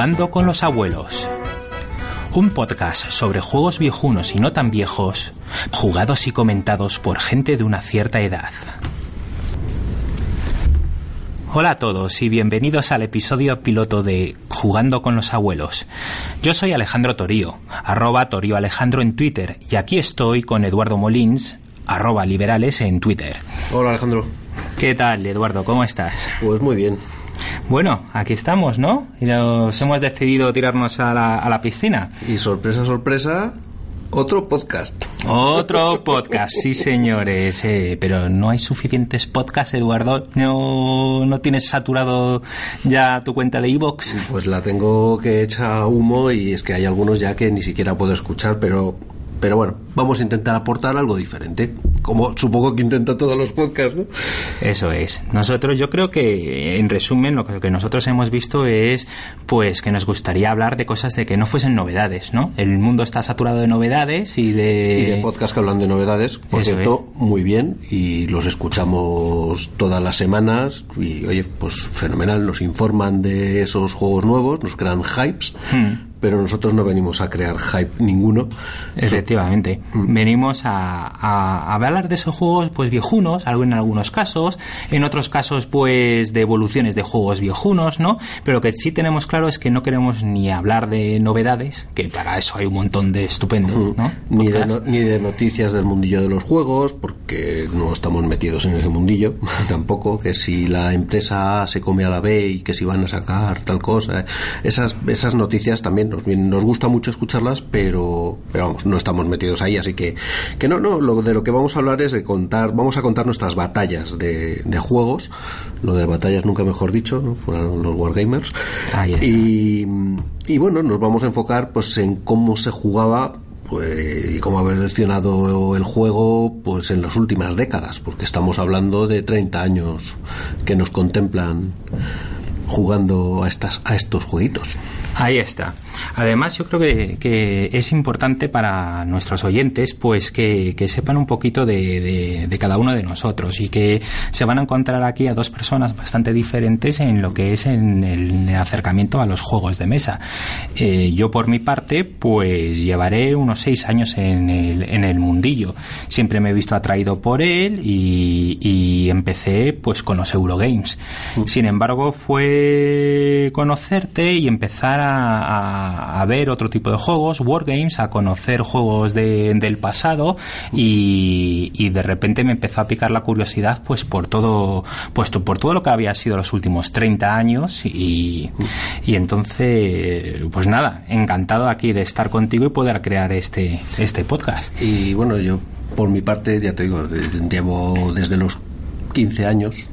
Jugando con los abuelos. Un podcast sobre juegos viejunos y no tan viejos, jugados y comentados por gente de una cierta edad. Hola a todos y bienvenidos al episodio piloto de Jugando con los abuelos. Yo soy Alejandro Torío, arroba Torío Alejandro en Twitter y aquí estoy con Eduardo Molins, arroba liberales en Twitter. Hola Alejandro. ¿Qué tal, Eduardo? ¿Cómo estás? Pues muy bien. Bueno, aquí estamos, ¿no? Y nos hemos decidido tirarnos a la, a la piscina. Y sorpresa, sorpresa, otro podcast. Otro podcast, sí señores. Eh, pero no hay suficientes podcasts, Eduardo. No, no tienes saturado ya tu cuenta de iVoox. Pues la tengo que echa humo y es que hay algunos ya que ni siquiera puedo escuchar, pero pero bueno, vamos a intentar aportar algo diferente, como supongo que intenta todos los podcasts, ¿no? Eso es. Nosotros, yo creo que, en resumen, lo que nosotros hemos visto es, pues, que nos gustaría hablar de cosas de que no fuesen novedades, ¿no? El mundo está saturado de novedades y de... Y de podcasts que hablan de novedades, por Eso cierto, muy bien, y los escuchamos todas las semanas, y oye, pues fenomenal, nos informan de esos juegos nuevos, nos crean hypes, Hmm. Pero nosotros no venimos a crear hype ninguno. Efectivamente. Venimos a, a- a hablar de esos juegos pues viejunos, algo en algunos casos, en otros casos pues de evoluciones de juegos viejunos, ¿no? Pero lo que sí tenemos claro es que no queremos ni hablar de novedades, que para eso hay un montón de estupendos, ¿no? Ni de, no- ni de noticias del mundillo de los juegos, porque no estamos metidos en ese mundillo tampoco, que si la empresa A se come a la B y que si van a sacar tal cosa, esas, esas noticias también nos, gusta mucho escucharlas, pero, pero vamos, no estamos metidos ahí, así que, que no, no, lo, de lo que vamos a hablar es de contar, vamos a contar nuestras batallas de, de juegos, lo de batallas nunca mejor dicho, ¿no? Fueron los wargamers, Ahí está. y, y bueno, nos vamos a enfocar pues en cómo se jugaba pues, y cómo ha evolucionado el juego pues en las últimas décadas, porque estamos hablando de 30 años que nos contemplan jugando a estas a estos jueguitos. Ahí está. Además, yo creo que, que es importante para nuestros oyentes, pues que, que sepan un poquito de, de- de cada uno de nosotros y que se van a encontrar aquí a dos personas bastante diferentes en lo que es en el, en el acercamiento a los juegos de mesa. Eh, yo, por mi parte, pues llevaré unos seis años en el, en el mundillo. Siempre me he visto atraído por él y, y empecé, pues, con los Eurogames. Sin embargo, fue conocerte y empezar a, a- a ver otro tipo de juegos, wargames, a conocer juegos de- del pasado y, y de repente me empezó a picar la curiosidad pues por todo pues por todo lo que había sido los últimos 30 años y, y entonces pues nada, encantado aquí de estar contigo y poder crear este, este podcast. Y bueno, yo por mi parte, ya te digo, llevo desde los 15 años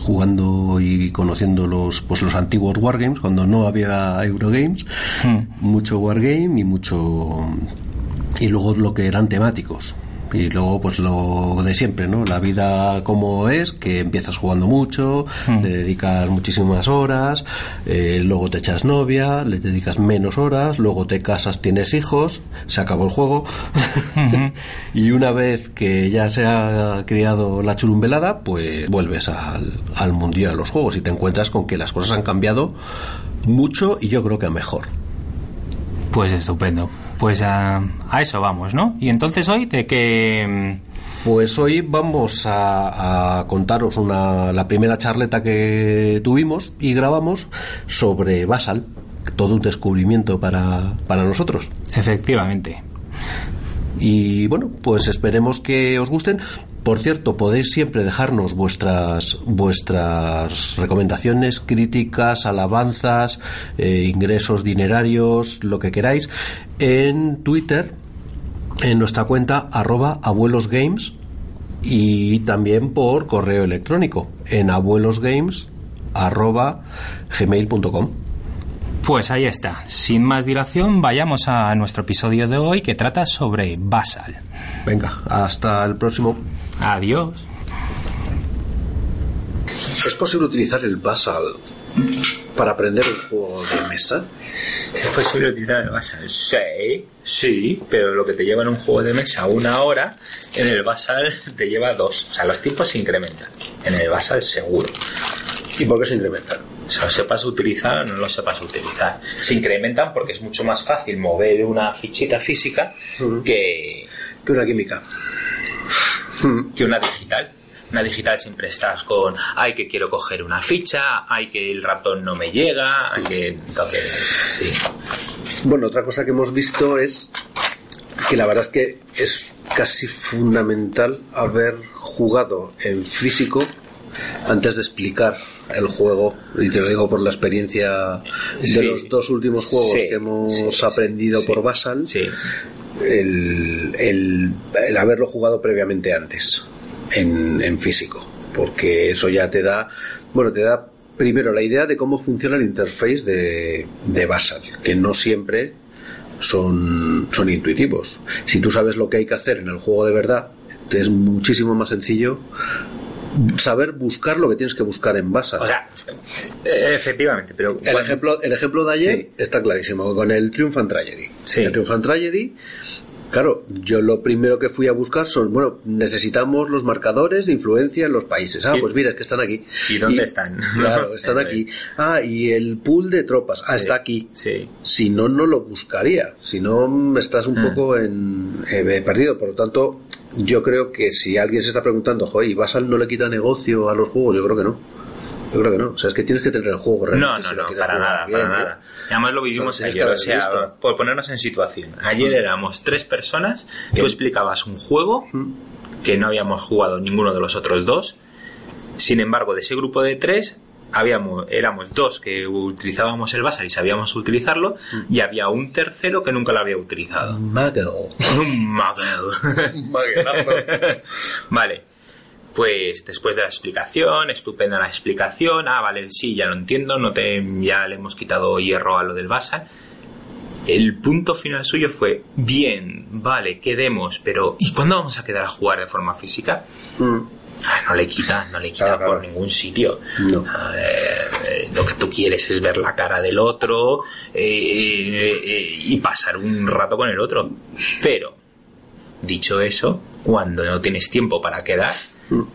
jugando y conociendo los pues los antiguos wargames cuando no había Eurogames mucho wargame y mucho y luego lo que eran temáticos y luego pues lo de siempre no la vida como es que empiezas jugando mucho le dedicas muchísimas horas eh, luego te echas novia le dedicas menos horas luego te casas tienes hijos se acabó el juego. Y una vez que ya se ha criado la churumbelada pues vuelves al, al mundillo de los juegos y te encuentras con que las cosas han cambiado mucho y yo creo que a mejor. Pues estupendo. Pues a, a eso vamos, ¿no? Y entonces hoy de que... Pues hoy vamos a, a contaros una, la primera charleta que tuvimos y grabamos sobre Basal, todo un descubrimiento para, para nosotros. Efectivamente. Y bueno, pues esperemos que os gusten. Por cierto, podéis siempre dejarnos vuestras vuestras recomendaciones, críticas, alabanzas, eh, ingresos dinerarios, lo que queráis, en Twitter, en nuestra cuenta arroba abuelosgames y también por correo electrónico en abuelosgames arroba gmail.com. Pues ahí está. Sin más dilación, vayamos a nuestro episodio de hoy que trata sobre Basal. Venga, hasta el próximo. Adiós. ¿Es posible utilizar el Basal para aprender un juego de mesa? ¿Es posible utilizar el Basal? Sí, sí, pero lo que te lleva en un juego de mesa una hora, en el Basal te lleva dos. O sea, los tiempos se incrementan. En el Basal seguro. ¿Y por qué se incrementan? se lo sepas utilizar o no lo sepas utilizar. Se incrementan porque es mucho más fácil mover una fichita física que, que una química. Que una digital. Una digital siempre estás con, ay, que quiero coger una ficha, ay, que el ratón no me llega, ay, que. Entonces, sí. Bueno, otra cosa que hemos visto es que la verdad es que es casi fundamental haber jugado en físico antes de explicar el juego, y te lo digo por la experiencia de los dos últimos juegos que hemos aprendido por Basal, el, el, haberlo jugado previamente antes en, en físico, porque eso ya te da, bueno, te da primero la idea de cómo funciona el interface de, de Basal, que no siempre son, son intuitivos. Si tú sabes lo que hay que hacer en el juego de verdad, es muchísimo más sencillo saber buscar lo que tienes que buscar en Basal. O sea, eh, efectivamente, pero el ejemplo el ejemplo de ayer está clarísimo con el Triumphant Tragedy. El Triumphant Tragedy Claro, yo lo primero que fui a buscar son, bueno, necesitamos los marcadores de influencia en los países. Ah, pues mira, es que están aquí. ¿Y dónde están? Claro, están aquí. Ah, y el pool de tropas. Ah, está aquí. Sí. Si no, no lo buscaría. Si no, estás un ah. poco en, eh, perdido. Por lo tanto, yo creo que si alguien se está preguntando, joder, ¿y Basal no le quita negocio a los juegos? Yo creo que no. Yo creo que no. O sea, es que tienes que tener el juego realmente. No, no, no, para nada, para nada. además lo vivimos ayer. O sea, por ponernos en situación. Ayer éramos tres personas, tú explicabas un juego que no habíamos jugado ninguno de los otros dos. Sin embargo, de ese grupo de tres, habíamos, éramos dos que utilizábamos el Basal y sabíamos utilizarlo, y había un tercero que nunca lo había utilizado. Magel. Un Magel. Un vale. Pues después de la explicación, estupenda la explicación, ah, vale, sí, ya lo entiendo, no te, ya le hemos quitado hierro a lo del Basa. El punto final suyo fue, bien, vale, quedemos, pero ¿y cuándo vamos a quedar a jugar de forma física? Mm. Ah, no le quita, no le quita por ningún sitio. lo que tú quieres es ver la cara del otro eh, eh, y pasar un rato con el otro. Pero, dicho eso, cuando no tienes tiempo para quedar,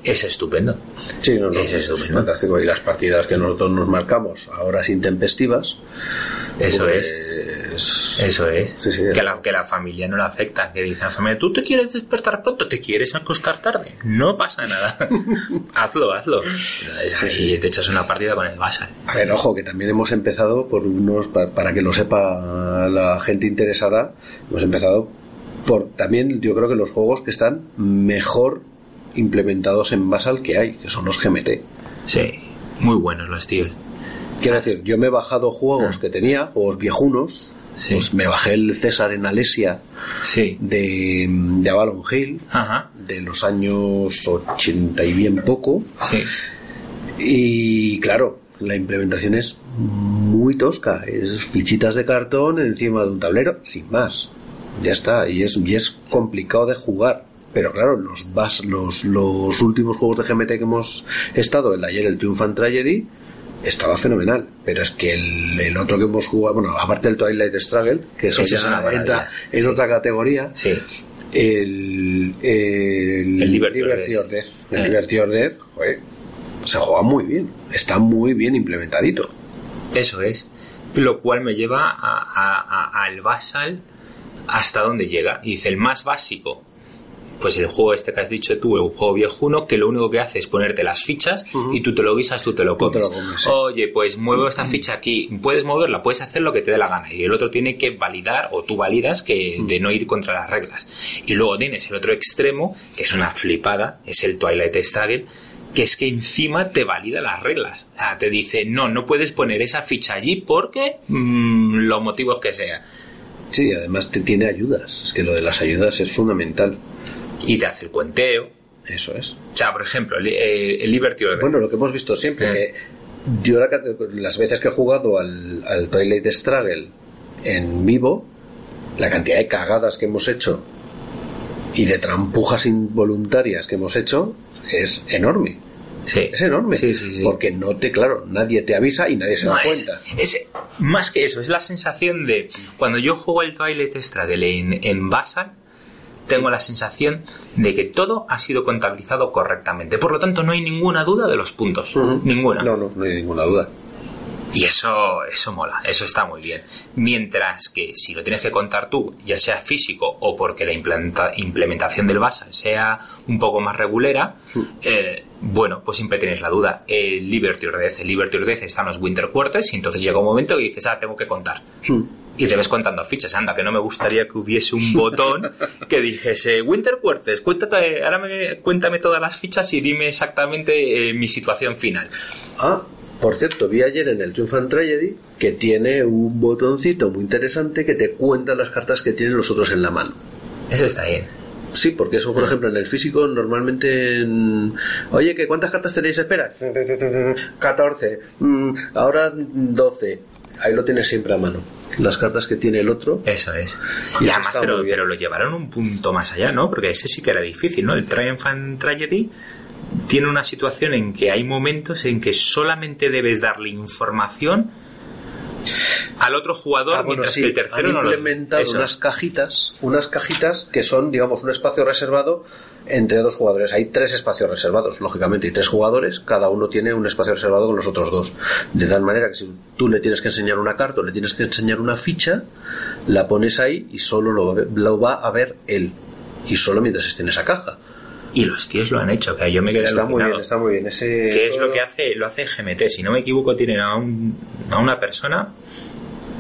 es estupendo. Sí, no, es estupendo. fantástico. Y las partidas que nosotros nos marcamos a horas intempestivas. Eso pues, es. Eso es. que, la, que la familia no la afecta. Que dice la familia, tú te quieres despertar pronto, te quieres acostar tarde. No pasa nada. hazlo, hazlo. Y te echas una partida con el Basal. A ver, ojo, que también hemos empezado por unos, para, para que lo sepa la gente interesada, hemos empezado por también yo creo que los juegos que están mejor implementados en Basal que hay, que son los GMT. Sí, muy buenos los tíos. Quiero decir, yo me he bajado juegos ah. que tenía, juegos viejunos. Pues me bajé el César en Alesia sí. de, de Avalon Hill de los años 80 y bien poco. Sí. Y claro, la implementación es muy tosca. Es fichitas de cartón encima de un tablero, sin más. Ya está. Y es, y es complicado de jugar. Pero claro, los, los, los últimos juegos de GMT que hemos estado, el de ayer, el Triumphant Tragedy, estaba fenomenal. Pero es que el, otro que hemos jugado, bueno, aparte del Twilight Struggle, que eso, ya entra en otra categoría, sí. el, el, el Liberty, Death. El eh. Liberty Death, se juega muy bien. Está muy bien implementadito. Eso es. Lo cual me lleva al Basal hasta donde llega. Y dice, el más básico pues el juego este que has dicho tú, un juego viejuno, que lo único que hace es ponerte las fichas y tú te lo guisas, tú te lo comes. Oye, pues muevo esta ficha aquí, puedes moverla, puedes hacer lo que te dé la gana. Y el otro tiene que validar, o tú validas, que de no ir contra las reglas. Y luego tienes el otro extremo, que es una flipada, es el Twilight Struggle, que es que encima te valida las reglas. O sea, te dice, no, no puedes poner esa ficha allí porque mm, los motivos que sea. Sí, además te tiene ayudas. Es que lo de las ayudas es fundamental y te hace el cuenteo. Eso es. O sea, por ejemplo, el, el Liberty Bueno, lo que hemos visto siempre, eh. que yo las veces que he jugado al, al Twilight Struggle en vivo, la cantidad de cagadas que hemos hecho y de trampujas involuntarias que hemos hecho es enorme. Sí. Es enorme. Sí, sí, porque no te, claro, nadie te avisa y nadie se da cuenta. Es, más que eso, es la sensación de cuando yo juego el Twilight Struggle en, en Basal, tengo la sensación de que todo ha sido contabilizado correctamente. Por lo tanto, no hay ninguna duda de los puntos. Ninguna. No, no, no hay ninguna duda. Y eso, eso mola, eso está muy bien. Mientras que si lo tienes que contar tú, ya sea físico o porque la implementación del Basal sea un poco más regulera, mm. eh, bueno, pues siempre tienes la duda. El Liberty or Death, el Liberty or Death están los Winter Quarters y entonces llega un momento y dices, ah, tengo que contar. Mm. Y te ves contando fichas, anda, que no me gustaría que hubiese un botón que dijese Winter Quarters, cuéntate, ahora me, cuéntame todas las fichas y dime exactamente eh, mi situación final. Ah, por cierto, vi ayer en el Triumph Tragedy que tiene un botoncito muy interesante que te cuenta las cartas que tienen los otros en la mano. Eso está bien. Sí, porque eso, por ejemplo, en el físico normalmente... Oye, ¿que ¿cuántas cartas tenéis? Espera. 14. Mm, ahora 12. Ahí lo tienes siempre a mano. Las cartas que tiene el otro. Eso es. Y, además, pero, pero, lo llevaron un punto más allá, ¿no? Porque ese sí que era difícil, ¿no? El Triumph and Tragedy tiene una situación en que hay momentos en que solamente debes darle información al otro jugador ah, mientras que el tercero han implementado unas cajitas unas cajitas que son digamos un espacio reservado entre dos jugadores. Hay tres espacios reservados lógicamente y tres jugadores cada uno tiene un espacio reservado con los otros dos. De tal manera que si tú le tienes que enseñar una carta o le tienes que enseñar una ficha la pones ahí y solo lo, lo va a ver él. Y solo mientras esté en esa caja y los tíos lo han hecho, que yo me quedé está muy bien, está muy bien. Ese... ¿Qué es lo que hace? Lo hace GMT. Si no me equivoco, tienen a, un, a una persona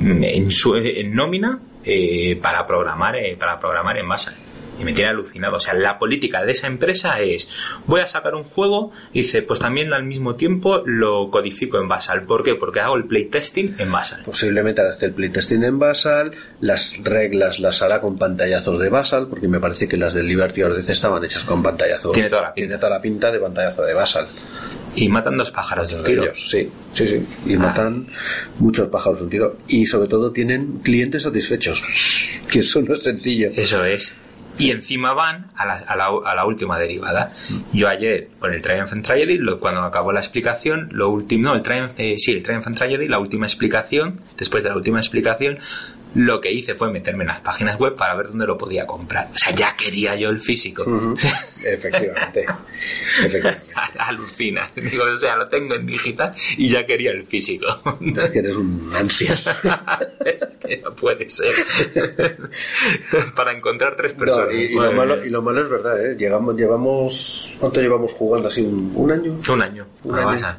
en, su, en nómina eh, para programar eh, para programar en Basal y me tiene alucinado. O sea, la política de esa empresa es, voy a sacar un juego, y dice, pues también al mismo tiempo lo codifico en Basal. ¿Por qué? Porque hago el playtesting en Basal. Posiblemente hace el playtesting en Basal, las reglas las hará con pantallazos de Basal, porque me parece que las del Liberty Ordez estaban hechas con pantallazos. Tiene toda la pinta. Tiene toda la pinta de pantallazo de Basal. Y matan dos pájaros de un tiro. Sí, sí, sí. Y ah. matan muchos pájaros de un tiro. Y sobre todo tienen clientes satisfechos, que eso no es sencillo. Eso es y encima van a la, a la, a la última derivada. Yo ayer, con el Triumph and lo, cuando acabó la explicación, lo último, no, el Triumph, eh, sí, el Triumph and la última explicación, después de la última explicación, lo que hice fue meterme en las páginas web para ver dónde lo podía comprar. O sea, ya quería yo el físico. Efectivamente. Efectivamente. Alucina. Digo, o sea, lo tengo en digital y ya quería el físico. Es que eres un ansias. es que no puede ser. para encontrar tres personas. y, lo malo, y, lo malo, es verdad, ¿eh? Llegamos, llevamos. ¿Cuánto llevamos jugando así? ¿Un, año? Un año. Un año.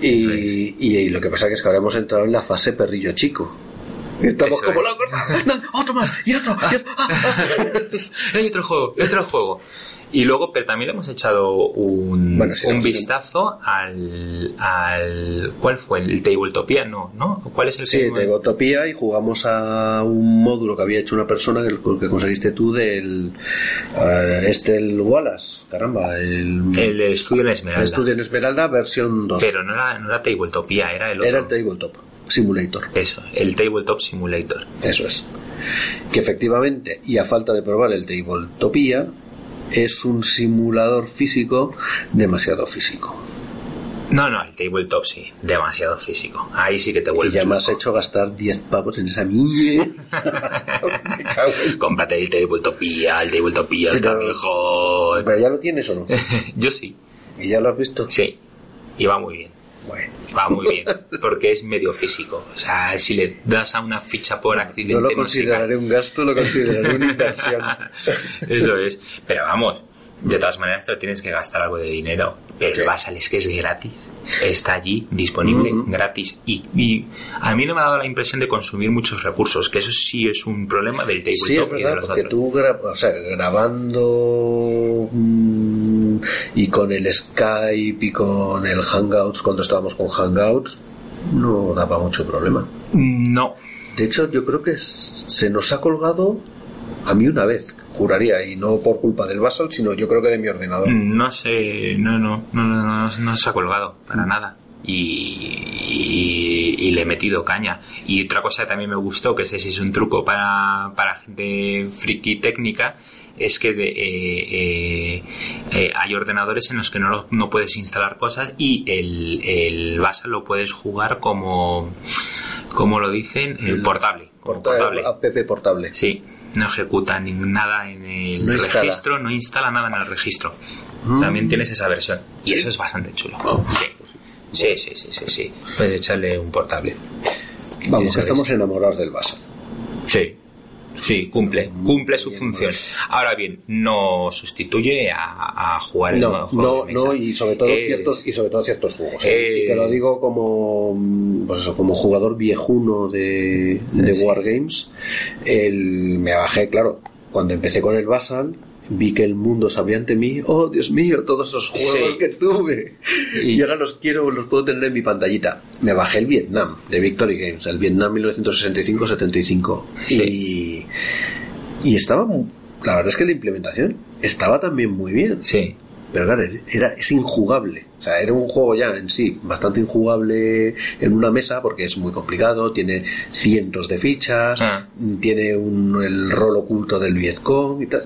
Y, y, lo que pasa es que ahora hemos entrado en la fase perrillo chico. Estamos como locos. otro más, y otro, y otro. hay otro juego, otro juego. Y luego, pero también le hemos echado un, un vistazo al, al. ¿Cuál fue? El Tabletopia, no, ¿no? ¿Cuál es el Sí, Tabletopia y jugamos a un módulo que había hecho una persona que, que conseguiste tú del. Uh, este, el Wallace, caramba. El, el Estudio en Esmeralda. El Estudio en Esmeralda, versión 2. Pero no era, no era Tabletopia, era el otro. Era el Tabletop. Simulator. Eso, el Tabletop Simulator. Eso es. Que efectivamente, y a falta de probar el Tabletopía, es un simulador físico demasiado físico. No, no, el tabletop sí, demasiado físico. Ahí sí que te vuelves. Y ya me has hecho gastar 10 pavos en esa mierda. Cómprate el tabletopía, el tabletopía está mejor. ¿Pero ya lo tienes o no? Yo sí. ¿Y ya lo has visto? Sí, y va muy bien. Bueno. Va muy bien, porque es medio físico. O sea, si le das a una ficha por accidente. No lo consideraré un gasto, lo consideraré una inversión. Eso es. Pero vamos, de todas maneras te tienes que gastar algo de dinero. Pero el Basal es que es gratis. Está allí, disponible, gratis. Y, a mí no me ha dado la impresión de consumir muchos recursos, que eso sí es un problema del tabletop. Sí, es verdad, porque tú o sea, grabando mm, y con el Skype y con el Hangouts, cuando estábamos con Hangouts, no daba mucho problema. No. De hecho, yo creo que se nos ha colgado a mí una vez juraría, y no por culpa del Basal, sino yo creo que de mi ordenador. No sé, no, no, no, no, no, se ha colgado, para mm. nada. Y, y, le he metido caña. Y otra cosa que también me gustó, que ese es un truco para, para gente friki técnica, es que de, eh, eh, eh, hay ordenadores en los que no, no puedes instalar cosas y el, el Basal lo puedes jugar como, como lo dicen, portable. Portable. App portable. Sí no ejecuta ni nada en el registro, no instala nada en el registro. Mm. También tienes esa versión. Y eso es bastante chulo. Oh. Sí. Sí, sí, sí, sí, sí. Puedes echarle un portable. Vamos, que estamos enamorados del Basal. Sí, Sí, cumple, cumple su función. Ahora bien, no sustituye a, jugar en no, no, no, y sobre todo ciertos y sobre todo ciertos juegos. ¿eh? y te lo digo como, pues eso, como jugador viejuno de, de Wargames. El, me bajé, claro, cuando empecé con el Basal vi que el mundo se abría ante mí. Oh, Dios mío, todos esos juegos que tuve. Y... ahora los quiero, los puedo tener en mi pantallita. Me bajé el Vietnam de Victory Games, el Vietnam 1965-75. Y, y estaba, la verdad es que la implementación estaba también muy bien. Sí. Pero claro, era, es injugable. O sea, era un juego ya en sí bastante injugable en una mesa porque es muy complicado, tiene cientos de fichas, ah. tiene un, el rol oculto del Vietcong y tal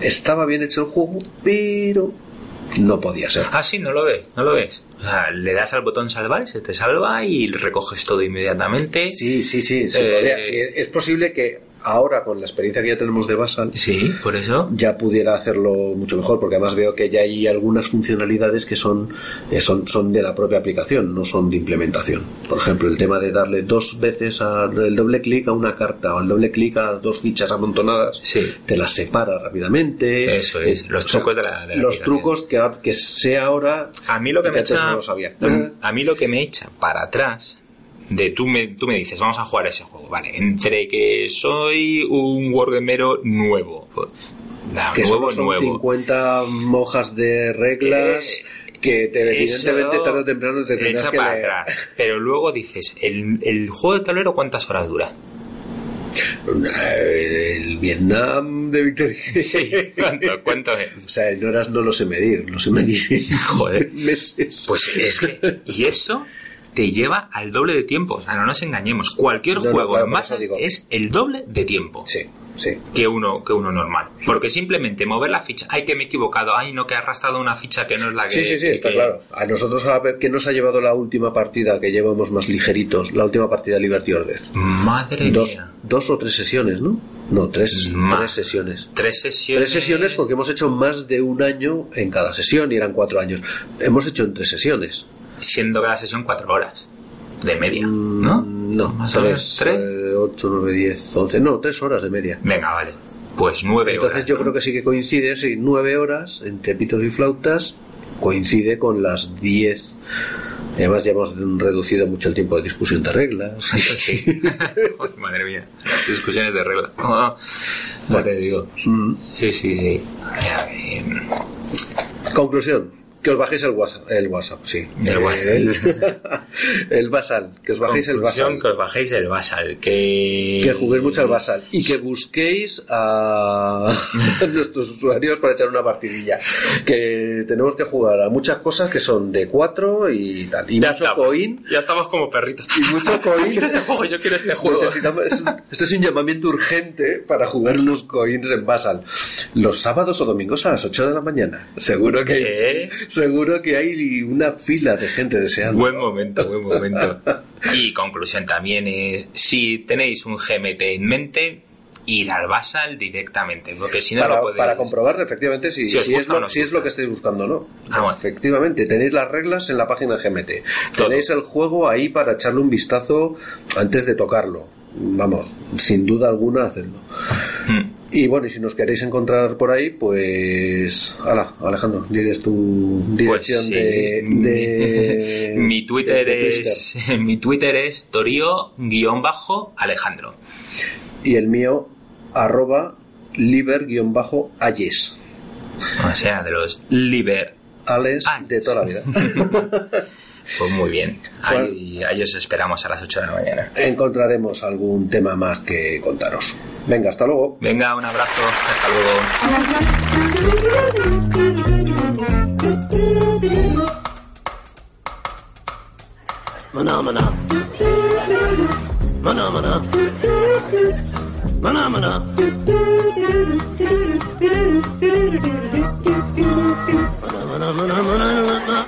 estaba bien hecho el juego, pero no podía ser. Ah, sí, no lo ves, no lo ves. O sea, le das al botón salvar, se te salva y recoges todo inmediatamente. Sí, sí, sí. Eh, es posible que ahora con la experiencia que ya tenemos de Basal, sí, por eso ya pudiera hacerlo mucho mejor, porque además veo que ya hay algunas funcionalidades que son, eh, son, son de la propia aplicación, no son de implementación. Por ejemplo, el tema de darle dos veces el doble clic a una carta o el doble clic a dos fichas amontonadas, te las separa rápidamente. Eso es, los trucos de la, Los trucos que, que sea ahora. A mí lo que, me echa, a mí lo que me echa para atrás de tú me, tú me dices, vamos a jugar ese juego, vale, entre que soy un wargamero nuevo, pues, que nuevo, son nuevo. 50 mojas de reglas eh, que te, evidentemente tarde o temprano te tendrás que leer. Pero luego dices, ¿el, ¿el juego de tablero cuántas horas dura? El Vietnam de Victoria. Sí, ¿cuánto, ¿cuánto es? O sea, en horas no lo sé medir, lo sé medir. Joder. Meses. Pues es que, y eso te lleva al doble de tiempo. O sea, no nos engañemos. Cualquier juego en masa es el doble de tiempo. Sí. Sí. que uno que uno normal. Porque simplemente mover la ficha. Ay que me he equivocado. Ay no que he arrastrado una ficha que no es la que sí sí sí está claro. A nosotros a ver qué nos ha llevado la última partida que llevamos más ligeritos la última partida de Liberty Order. Madre dos, mía. dos o tres sesiones no no tres tres sesiones. tres sesiones. Tres sesiones porque hemos hecho más de un año en cada sesión y eran cuatro años. Hemos hecho en tres sesiones siendo cada sesión cuatro horas de media, mm, ¿no? No, más o menos tres, 8, 9, 10, 11, no, tres horas de media. Venga, vale. Pues nueve Entonces horas. Entonces yo creo que sí que coincide, sí, nueve horas entre pitos y flautas coincide con las diez. Además ya hemos reducido mucho el tiempo de discusión de reglas. Sí. Madre mía, discusiones de reglas. te digo. Mm. Sí, sí, sí. Conclusión que os bajéis el WhatsApp, el WhatsApp sí. El, WhatsApp. el, Basal, que os bajéis el Basal. Que os bajéis el Basal, que... Que juguéis mucho al Basal y que busquéis a nuestros usuarios para echar una partidilla. Que tenemos que jugar a muchas cosas que son de cuatro y tal. Y mucho coin. Ya estamos como perritos. Y mucho coin. quiero este juego, yo quiero este juego. esto es un llamamiento urgente para jugar los coins en Basal. Los sábados o domingos a las 8 de la mañana. Seguro que seguro que hay una fila de gente deseando. Buen momento, buen momento. y conclusión también es, si tenéis un GMT en mente, ir al Basal directamente, porque si no para, lo podéis... Para comprobar efectivamente si, si, es, lo, si es lo que estáis buscando no. Ah, efectivamente, tenéis las reglas en la página de GMT. Tenéis el juego ahí para echarle un vistazo antes de tocarlo. Vamos, sin duda alguna, hacerlo. Hmm. Y bueno, y si nos queréis encontrar por ahí, pues. Hala, Alejandro, diles tu dirección pues de, Mi Twitter es. Mi Twitter es Torío-Alejandro. Y el mío, arroba liber-ayes. O sea, de los liber. Ales de toda la vida. Pues muy bien. Ahí, ahí, os esperamos a las 8 de la mañana. Encontraremos algún tema más que contaros. Venga, hasta luego. Venga, un abrazo. Hasta luego. Maná, maná. Maná, maná. Maná, maná. Maná, maná, maná, maná.